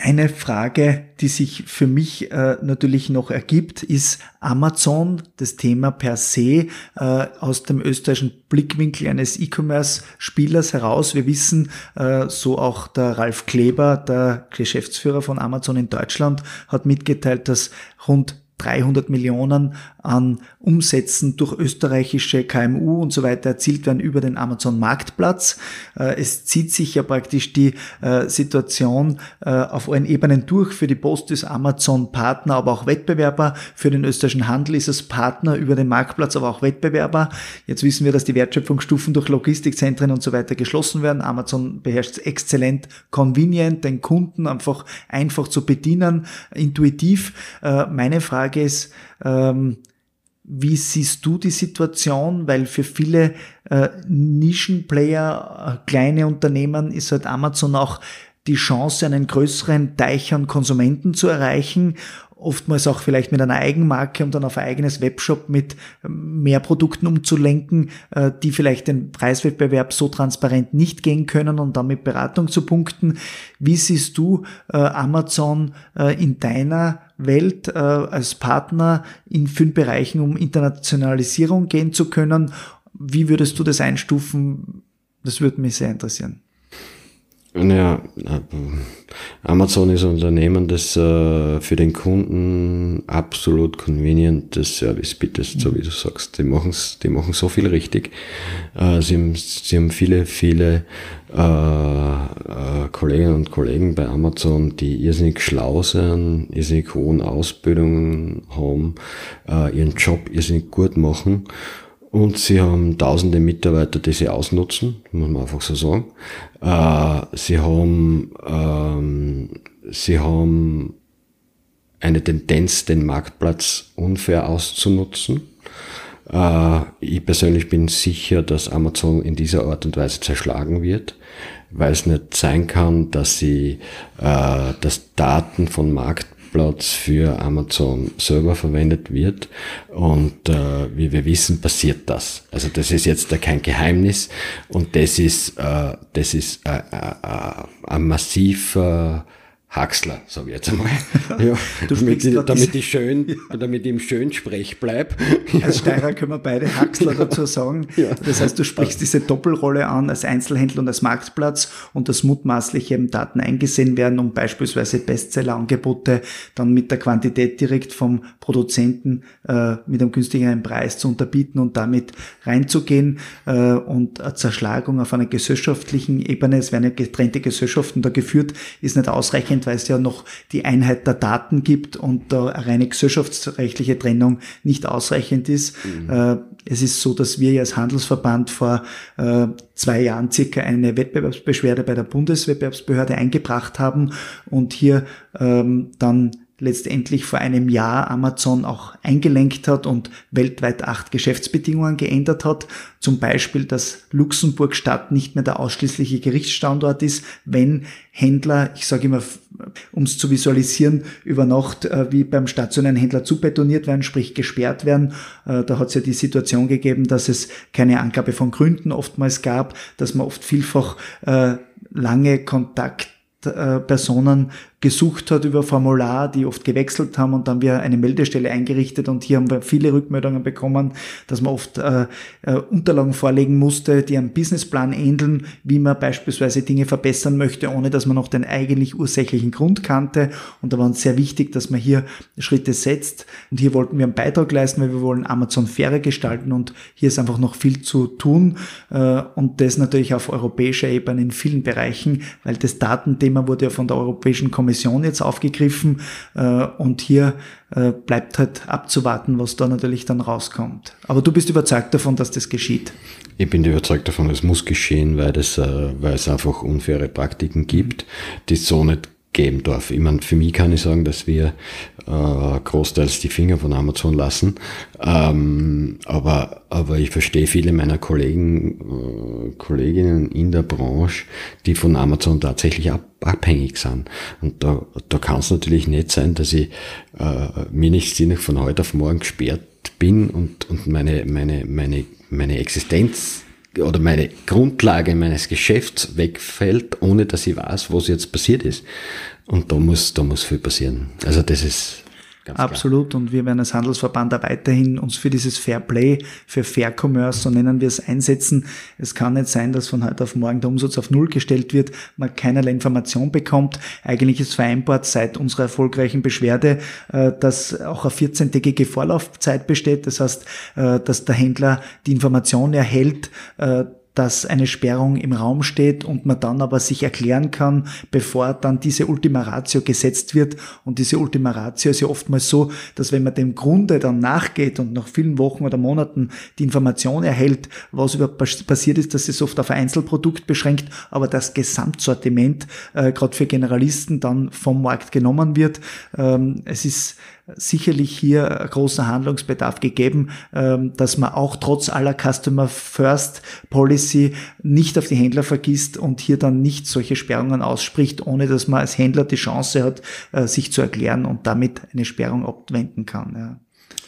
eine Frage, die sich für mich äh, natürlich noch ergibt, ist Amazon, das Thema per se äh, aus dem österreichischen Blickwinkel eines E-Commerce-Spielers heraus. Wir wissen, äh, so auch der Ralf Kleber, der Geschäftsführer von Amazon in Deutschland, hat mitgeteilt, dass rund 300 Millionen an Umsätzen durch österreichische KMU und so weiter erzielt werden über den Amazon Marktplatz. Äh, es zieht sich ja praktisch die äh, Situation äh, auf allen Ebenen durch. Für die Post ist Amazon Partner, aber auch Wettbewerber. Für den österreichischen Handel ist es Partner über den Marktplatz, aber auch Wettbewerber. Jetzt wissen wir, dass die Wertschöpfungsstufen durch Logistikzentren und so weiter geschlossen werden. Amazon beherrscht exzellent, convenient, den Kunden einfach einfach zu bedienen, intuitiv. Meine Frage ist, ähm, wie siehst du die Situation? Weil für viele äh, Nischenplayer, äh, kleine Unternehmen ist halt Amazon auch die Chance, einen größeren Teich an Konsumenten zu erreichen oftmals auch vielleicht mit einer Eigenmarke und dann auf ein eigenes Webshop mit mehr Produkten umzulenken, äh, die vielleicht den Preiswettbewerb so transparent nicht gehen können und damit Beratung zu punkten. Wie siehst du äh, Amazon äh, in deiner Welt als Partner in fünf Bereichen, um Internationalisierung gehen zu können? Wie würdest du das einstufen? Das würde mich sehr interessieren. Naja, Amazon ist ein Unternehmen, das äh, für den Kunden absolut convenient das Service bietet, so wie du sagst. Die machen die machen so viel richtig. Äh, sie, haben, sie haben viele, viele äh, Kolleginnen und Kollegen bei Amazon, die irrsinnig schlau sind, irrsinnig hohen Ausbildungen haben, ihren Job irrsinnig gut machen und sie haben tausende Mitarbeiter, die sie ausnutzen, muss man einfach so sagen. Äh, sie haben, ähm, sie haben eine Tendenz, den Marktplatz unfair auszunutzen. Äh, ich persönlich bin sicher, dass Amazon in dieser Art und Weise zerschlagen wird, weil es nicht sein kann, dass sie, äh, dass Daten von Markt Platz für Amazon Server verwendet wird. Und äh, wie wir wissen, passiert das. Also das ist jetzt kein Geheimnis und das ist, äh, das ist äh, äh, äh ein massiver Haxler, sage ich jetzt einmal. Ja, damit, ich, damit, ich schön, ja. damit ich im schön Sprech bleib. Als Steirer können wir beide Haxler dazu sagen. Ja. Das heißt, du sprichst diese Doppelrolle an als Einzelhändler und als Marktplatz und dass mutmaßlich eben Daten eingesehen werden, um beispielsweise Bestsellerangebote dann mit der Quantität direkt vom Produzenten äh, mit einem günstigeren Preis zu unterbieten und damit reinzugehen äh, und eine Zerschlagung auf einer gesellschaftlichen Ebene, es werden ja getrennte Gesellschaften da geführt, ist nicht ausreichend ausreichend, weil es ja noch die Einheit der Daten gibt und da eine reine gesellschaftsrechtliche Trennung nicht ausreichend ist. Mhm. Äh, es ist so, dass wir ja als Handelsverband vor äh, zwei Jahren circa eine Wettbewerbsbeschwerde bei der Bundeswettbewerbsbehörde eingebracht haben und hier ähm, dann letztendlich vor einem Jahr Amazon auch eingelenkt hat und weltweit acht Geschäftsbedingungen geändert hat. Zum Beispiel, dass Luxemburg-Stadt nicht mehr der ausschließliche Gerichtsstandort ist, wenn Händler, ich sage immer, um es zu visualisieren, über Nacht äh, wie beim stationären Händler zubetoniert werden, sprich gesperrt werden. Äh, da hat es ja die Situation gegeben, dass es keine Angabe von Gründen oftmals gab, dass man oft vielfach äh, lange Kontakt Personen gesucht hat über Formular, die oft gewechselt haben und dann wir eine Meldestelle eingerichtet und hier haben wir viele Rückmeldungen bekommen, dass man oft äh, äh, Unterlagen vorlegen musste, die einem Businessplan ähneln, wie man beispielsweise Dinge verbessern möchte, ohne dass man noch den eigentlich ursächlichen Grund kannte. Und da war uns sehr wichtig, dass man hier Schritte setzt. Und hier wollten wir einen Beitrag leisten, weil wir wollen Amazon fairer gestalten und hier ist einfach noch viel zu tun äh, und das natürlich auf europäischer Ebene in vielen Bereichen, weil das Datenthema wurde ja von der Europäischen Kommission Kommission jetzt aufgegriffen äh, und hier äh, bleibt halt abzuwarten, was da natürlich dann rauskommt. Aber du bist überzeugt davon, dass das geschieht. Ich bin überzeugt davon, es muss geschehen, weil, das, äh, weil es einfach unfaire Praktiken gibt, die es so nicht geben darf. Ich meine, für mich kann ich sagen, dass wir äh, großteils die Finger von Amazon lassen. Ähm, aber, aber ich verstehe viele meiner Kollegen, äh, Kolleginnen in der Branche, die von Amazon tatsächlich ab, abhängig sind. Und da, da kann es natürlich nicht sein, dass ich äh, mir nicht sinnig von heute auf morgen gesperrt bin und, und meine, meine, meine, meine Existenz oder meine Grundlage meines Geschäfts wegfällt, ohne dass ich weiß, was jetzt passiert ist. Und da muss, da muss viel passieren. Also das ist Ganz Absolut. Klar. Und wir werden als Handelsverband da weiterhin uns für dieses Fair Play, für Fair Commerce, so nennen wir es, einsetzen. Es kann nicht sein, dass von heute auf morgen der Umsatz auf Null gestellt wird, man keinerlei Information bekommt. Eigentlich ist vereinbart seit unserer erfolgreichen Beschwerde, äh, dass auch eine 14-tägige Vorlaufzeit besteht. Das heißt, äh, dass der Händler die Information erhält, äh, dass eine Sperrung im Raum steht und man dann aber sich erklären kann, bevor dann diese Ultima Ratio gesetzt wird. Und diese Ultima Ratio ist ja oftmals so, dass wenn man dem Grunde dann nachgeht und nach vielen Wochen oder Monaten die Information erhält, was überhaupt passiert ist, dass es oft auf ein Einzelprodukt beschränkt, aber das Gesamtsortiment äh, gerade für Generalisten dann vom Markt genommen wird. Ähm, es ist sicherlich hier ein großer Handlungsbedarf gegeben, ähm, dass man auch trotz aller Customer First Policy nicht auf die Händler vergisst und hier dann nicht solche Sperrungen ausspricht, ohne dass man als Händler die Chance hat, äh, sich zu erklären und damit eine Sperrung abwenden kann. Ja.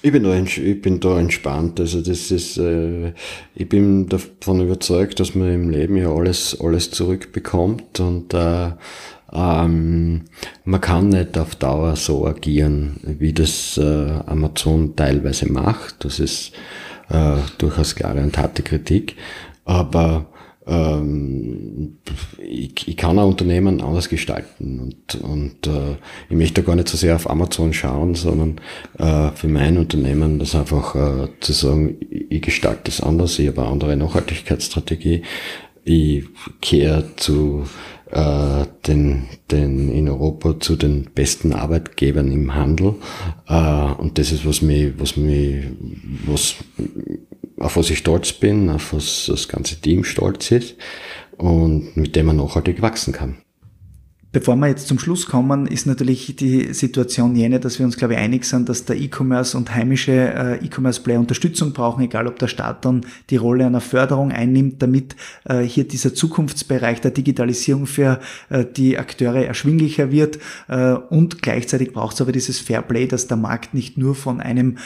Ich bin, da, ich bin da entspannt. Also das ist, äh, ich bin davon überzeugt, dass man im Leben ja alles, alles zurückbekommt und äh, ähm, man kann nicht auf Dauer so agieren, wie das äh, Amazon teilweise macht. Das ist äh, durchaus klare und harte Kritik. Aber ähm, ich, ich kann ein Unternehmen anders gestalten und, und äh, ich möchte gar nicht so sehr auf Amazon schauen, sondern äh, für mein Unternehmen das einfach äh, zu sagen, ich gestalte es anders, ich habe eine andere Nachhaltigkeitsstrategie, ich kehre zu äh, den, den in Europa zu den besten Arbeitgebern im Handel. Äh, und das ist, was mich, was mich, was, auf was ich stolz bin, auf was das ganze Team stolz ist und mit dem man nachhaltig wachsen kann. Bevor wir jetzt zum Schluss kommen, ist natürlich die Situation jene, dass wir uns, glaube ich, einig sind, dass der E-Commerce und heimische äh, E-Commerce-Player Unterstützung brauchen, egal ob der Staat dann die Rolle einer Förderung einnimmt, damit äh, hier dieser Zukunftsbereich der Digitalisierung für äh, die Akteure erschwinglicher wird. Und gleichzeitig braucht es aber dieses Fairplay, dass der Markt nicht nur von einem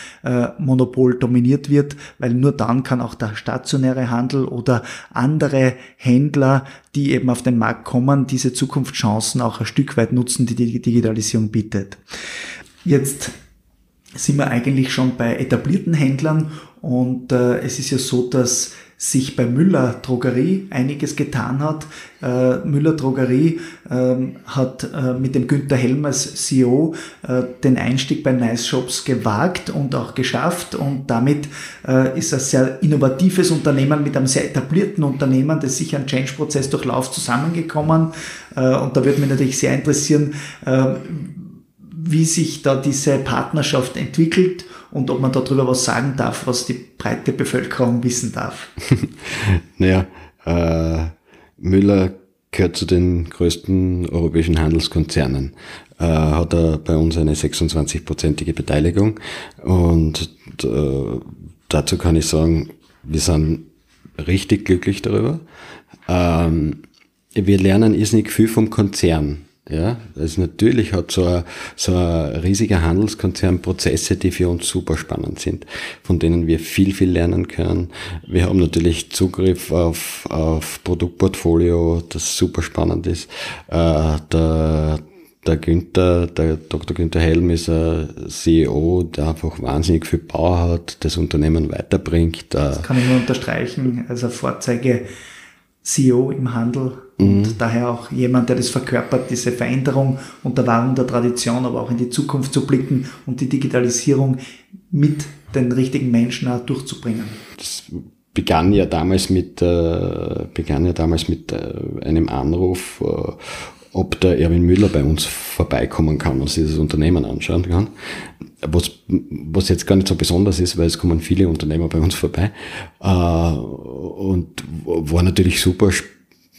Monopol dominiert wird, weil nur dann kann auch der stationäre Handel oder andere Händler die eben auf den Markt kommen, diese Zukunftschancen auch ein Stück weit nutzen, die die Digitalisierung bietet. Jetzt sind wir eigentlich schon bei etablierten Händlern und äh, es ist ja so, dass sich bei Müller Drogerie einiges getan hat. Äh, Müller Drogerie ähm, hat äh, mit dem Günther Helm als CEO äh, den Einstieg bei Nice Shops gewagt und auch geschafft und damit ist ein sehr innovatives Unternehmen mit einem sehr etablierten Unternehmen, das sich einen Change-Prozess durchläuft, zusammengekommen. Und da würde mich natürlich sehr interessieren, wie sich da diese Partnerschaft entwickelt und ob man darüber was sagen darf, was die breite Bevölkerung wissen darf. naja, äh, Müller gehört zu den größten europäischen Handelskonzernen, äh, hat er bei uns eine 26-prozentige Beteiligung und äh, dazu kann ich sagen, wir sind richtig glücklich darüber. Ähm, wir lernen irrsinnig viel vom Konzern. Ja, also natürlich hat so ein, so ein riesiger Handelskonzern Prozesse, die für uns super spannend sind, von denen wir viel, viel lernen können. Wir haben natürlich Zugriff auf, auf Produktportfolio, das super spannend ist. Äh, der, der Günther, der Dr. Günther Helm ist ein CEO, der einfach wahnsinnig viel Power hat, das Unternehmen weiterbringt. Das kann ich nur unterstreichen, also Vorzeige CEO im Handel und mhm. daher auch jemand, der das verkörpert, diese Veränderung und der Wahrung der Tradition, aber auch in die Zukunft zu blicken und die Digitalisierung mit den richtigen Menschen auch durchzubringen. Das begann ja damals mit, äh, begann ja damals mit äh, einem Anruf, äh, ob der Erwin Müller bei uns vorbeikommen kann und sich das Unternehmen anschauen kann. Was, was jetzt gar nicht so besonders ist, weil es kommen viele Unternehmer bei uns vorbei. Äh, und war natürlich super spannend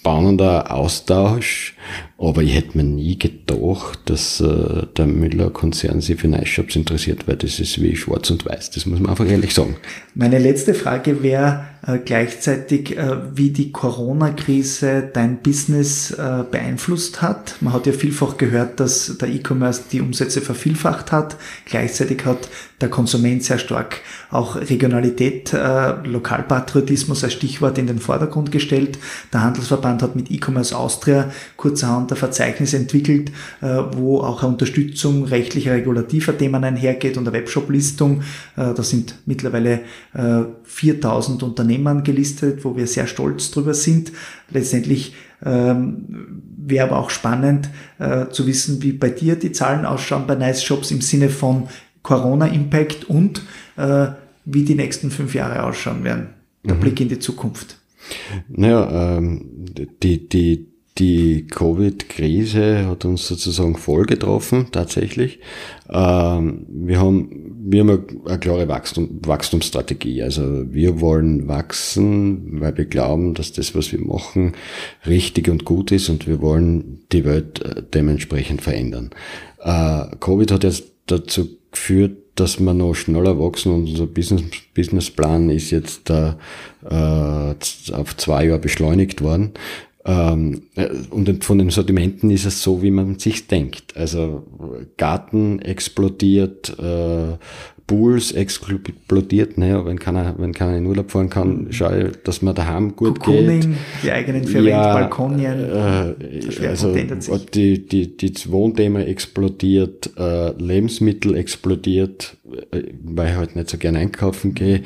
spannender Austausch, aber ich hätte mir nie gedacht, dass äh, der Müller-Konzern sich für Nice Shops interessiert, weil das ist wie schwarz und weiß, das muss man einfach ehrlich sagen. Meine letzte Frage wäre äh, gleichzeitig, äh, wie die Corona-Krise dein Business äh, beeinflusst hat. Man hat ja vielfach gehört, dass der E-Commerce die Umsätze vervielfacht hat. Gleichzeitig hat der Konsument sehr stark auch Regionalität, äh, Lokalpatriotismus als Stichwort in den Vordergrund gestellt. Der Handelsverband hat mit E-Commerce Austria kurzerhand ein Verzeichnis entwickelt, äh, wo auch eine Unterstützung rechtlicher regulativer Themen einhergeht und eine Webshop-Listung. Äh, da sind mittlerweile äh, 4000 Unternehmen gelistet, wo wir sehr stolz drüber sind. Letztendlich ähm, wäre aber auch spannend äh, zu wissen, wie bei dir die Zahlen ausschauen bei Nice Shops im Sinne von Corona-Impact und äh, wie die nächsten fünf Jahre ausschauen werden. Der mhm. Blick in die Zukunft. Naja, ähm, die, die, die Covid-Krise hat uns sozusagen voll getroffen, tatsächlich. Ähm, wir haben, wir haben eine, klare Wachstum, Wachstumsstrategie. Also wir wollen wachsen, weil wir glauben, dass das, was wir machen, richtig und gut ist und wir wollen die Welt äh, dementsprechend verändern. Äh, Covid hat jetzt dazu geführt, dass wir noch schneller wachsen und unser Business, Businessplan ist jetzt da äh, auf zwei Jahre beschleunigt worden. Ähm, äh, und von den Sortimenten ist es so, wie man sich denkt. Also Garten explodiert, äh, Pools explodiert, ne, wenn keiner, wenn keiner in Urlaub fahren kann, mhm. schau ich, dass man daheim gut Cocooning, geht. die eigenen Verwend, ja, Balkonien. Äh, also die, die, die Wohnthema explodiert, äh, Lebensmittel explodiert, äh, weil ich halt nicht so gern einkaufen gehe.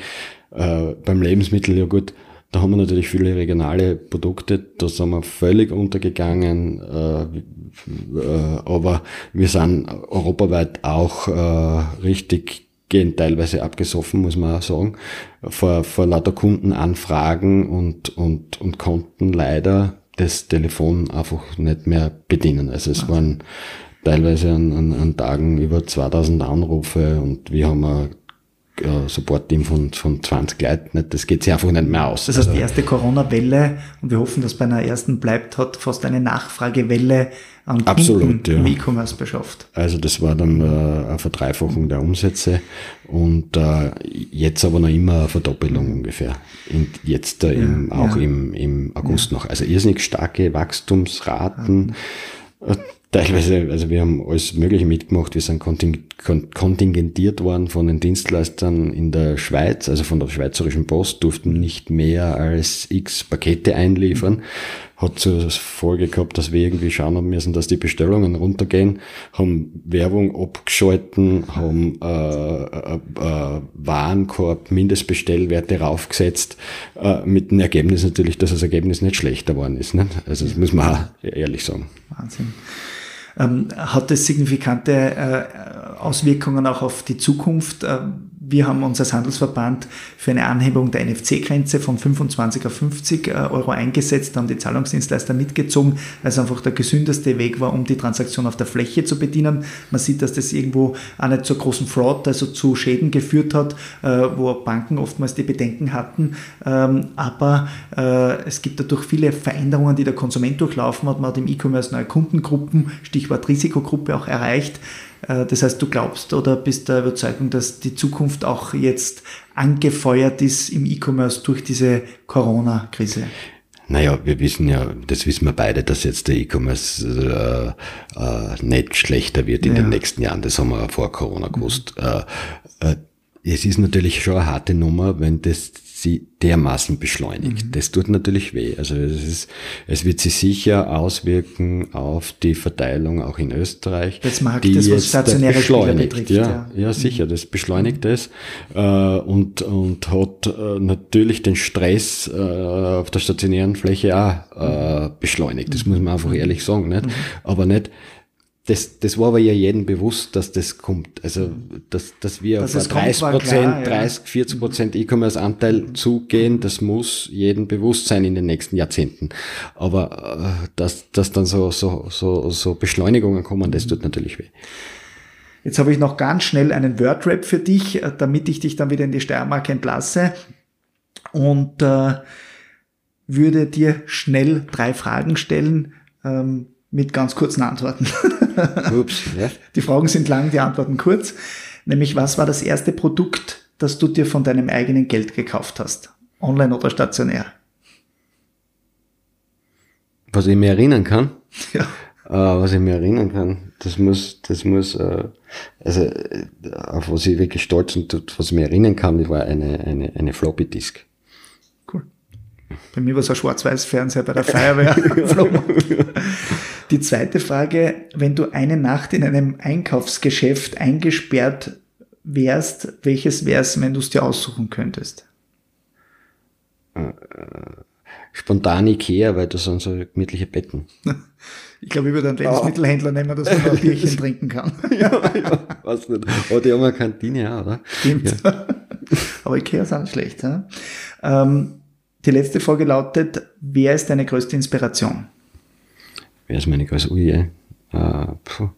Äh, beim Lebensmittel, ja gut, da haben wir natürlich viele regionale Produkte, da sind wir völlig untergegangen, äh, äh, aber wir sind europaweit auch äh, richtig gehen teilweise abgesoffen, muss man auch sagen, vor, vor lauter Kundenanfragen und, und, und konnten leider das Telefon einfach nicht mehr bedienen. Also es waren teilweise an, an, an Tagen über 2000 Anrufe und wir haben äh, Support-Team von, von 20 Leuten. Das geht sich einfach nicht mehr aus. Das heißt, die also erste Corona-Welle, und wir hoffen, dass bei einer ersten bleibt, hat fast eine Nachfragewelle an Absolut, Kunden ja. im E-Commerce beschafft. Also das war dann äh, eine Verdreifachung der Umsätze und äh, jetzt aber noch immer eine Verdoppelung ungefähr. In, jetzt äh, im, ja, auch ja. Im, im August noch. Also irrsinnig starke Wachstumsraten. Teilweise, also wir haben alles Mögliche mitgemacht. Wir sind kontingentiert worden von den Dienstleistern in der Schweiz, also von der Schweizerischen Post, durften nicht mehr als x Pakete einliefern. Hat zur Folge gehabt, dass wir irgendwie schauen haben müssen, dass die Bestellungen runtergehen, haben Werbung abgeschalten, haben äh, äh, äh, Warenkorb, Mindestbestellwerte raufgesetzt, äh, mit dem Ergebnis natürlich, dass das Ergebnis nicht schlechter worden ist. Ne? Also das muss man auch ehrlich sagen. Wahnsinn hat es signifikante äh, Auswirkungen auch auf die Zukunft. Wir haben uns als Handelsverband für eine Anhebung der NFC-Grenze von 25 auf 50 äh, Euro eingesetzt, haben die Zahlungsdienstleister mitgezogen, weil es einfach der gesündeste Weg war, um die Transaktion auf der Fläche zu bedienen. Man sieht, dass das irgendwo auch nicht zur großen Fraud, also zu Schäden geführt hat, äh, wo Banken oftmals die Bedenken hatten. Ähm, aber äh, es gibt dadurch viele Veränderungen, die der Konsument durchlaufen hat. Man hat im E-Commerce neue Kundengruppen, Stichwort Risikogruppe auch erreicht. Äh, das heißt, du glaubst oder bist der Überzeugung, dass die Zukunft auch jetzt angefeuert ist im E-Commerce durch diese Corona-Krise? Naja, wir wissen ja, das wissen wir beide, dass jetzt der E-Commerce äh, äh, nicht schlechter wird in ja. den nächsten Jahren. Das haben wir vor Corona gewusst. Mhm. Äh, es ist natürlich schon eine harte Nummer, wenn das sie dermaßen beschleunigt. Mhm. Das tut natürlich weh. Also es, ist, es wird sich sicher auswirken auf die Verteilung auch in Österreich. Das mag die das, was stationäre beschleunigt. Betrifft, ja, ja, ja, sicher, das beschleunigt mhm. es äh, und, und hat äh, natürlich den Stress äh, auf der stationären Fläche auch äh, beschleunigt. Das muss man einfach ehrlich sagen. Nicht? Mhm. Aber nicht das, das war aber ja jedem bewusst, dass das kommt. Also, dass, dass wir dass auf 30 Prozent, 30, 40 Prozent E-Commerce-Anteil mhm. zugehen, das muss jedem bewusst sein in den nächsten Jahrzehnten. Aber, äh, dass, dass dann so, so, so, so Beschleunigungen kommen, das tut natürlich weh. Jetzt habe ich noch ganz schnell einen Wordrap für dich, äh, damit ich dich dann wieder in die Steiermark entlasse. Und, äh, würde dir schnell drei Fragen stellen ähm, mit ganz kurzen Antworten. Ups, ja. Die Fragen sind lang, die Antworten kurz. Nämlich, was war das erste Produkt, das du dir von deinem eigenen Geld gekauft hast? Online oder stationär? Was ich mir erinnern kann? Ja. Äh, was ich mir erinnern kann, das muss, das muss, äh, also äh, auf was ich wirklich stolz und was ich mir erinnern kann, das war eine, eine, eine Floppy Disk. Cool. Bei mir war es ein Schwarz-Weiß-Fernseher bei der Feuerwehr. Die zweite Frage, wenn du eine Nacht in einem Einkaufsgeschäft eingesperrt wärst, welches wär's, wenn du es dir aussuchen könntest? Äh, spontan Ikea, weil das sind so gemütliche Betten. Ich glaube, ich würde einen Lebensmittelhändler nehmen, dass man ein Bierchen trinken kann. ja, ja, weiß nicht. Aber die haben eine Kantine auch, oder? Stimmt. Ja. Aber Ikea ist auch nicht schlecht. Ja? Ähm, die letzte Frage lautet, wer ist deine größte Inspiration? Meine größte? Ui, äh, puh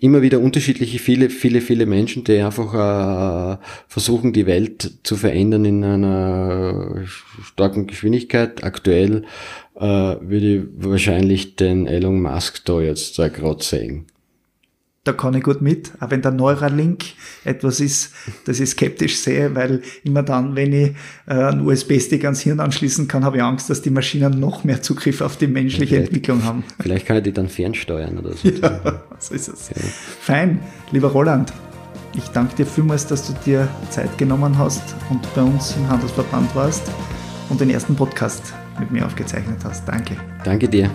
immer wieder unterschiedliche, viele, viele, viele Menschen, die einfach äh, versuchen, die Welt zu verändern in einer starken Geschwindigkeit. Aktuell äh, würde ich wahrscheinlich den Elon Musk da jetzt da gerade sehen da kann ich gut mit, auch wenn der Neuralink etwas ist, das ich skeptisch sehe, weil immer dann, wenn ich äh, einen USB-Stick ans Hirn anschließen kann, habe ich Angst, dass die Maschinen noch mehr Zugriff auf die menschliche vielleicht, Entwicklung haben. Vielleicht kann ich die dann fernsteuern oder so. Ja, so ist es. Ja. Fein, lieber Roland. Ich danke dir vielmals, dass du dir Zeit genommen hast und bei uns im Handelsverband warst und den ersten Podcast mit mir aufgezeichnet hast. Danke. Danke dir.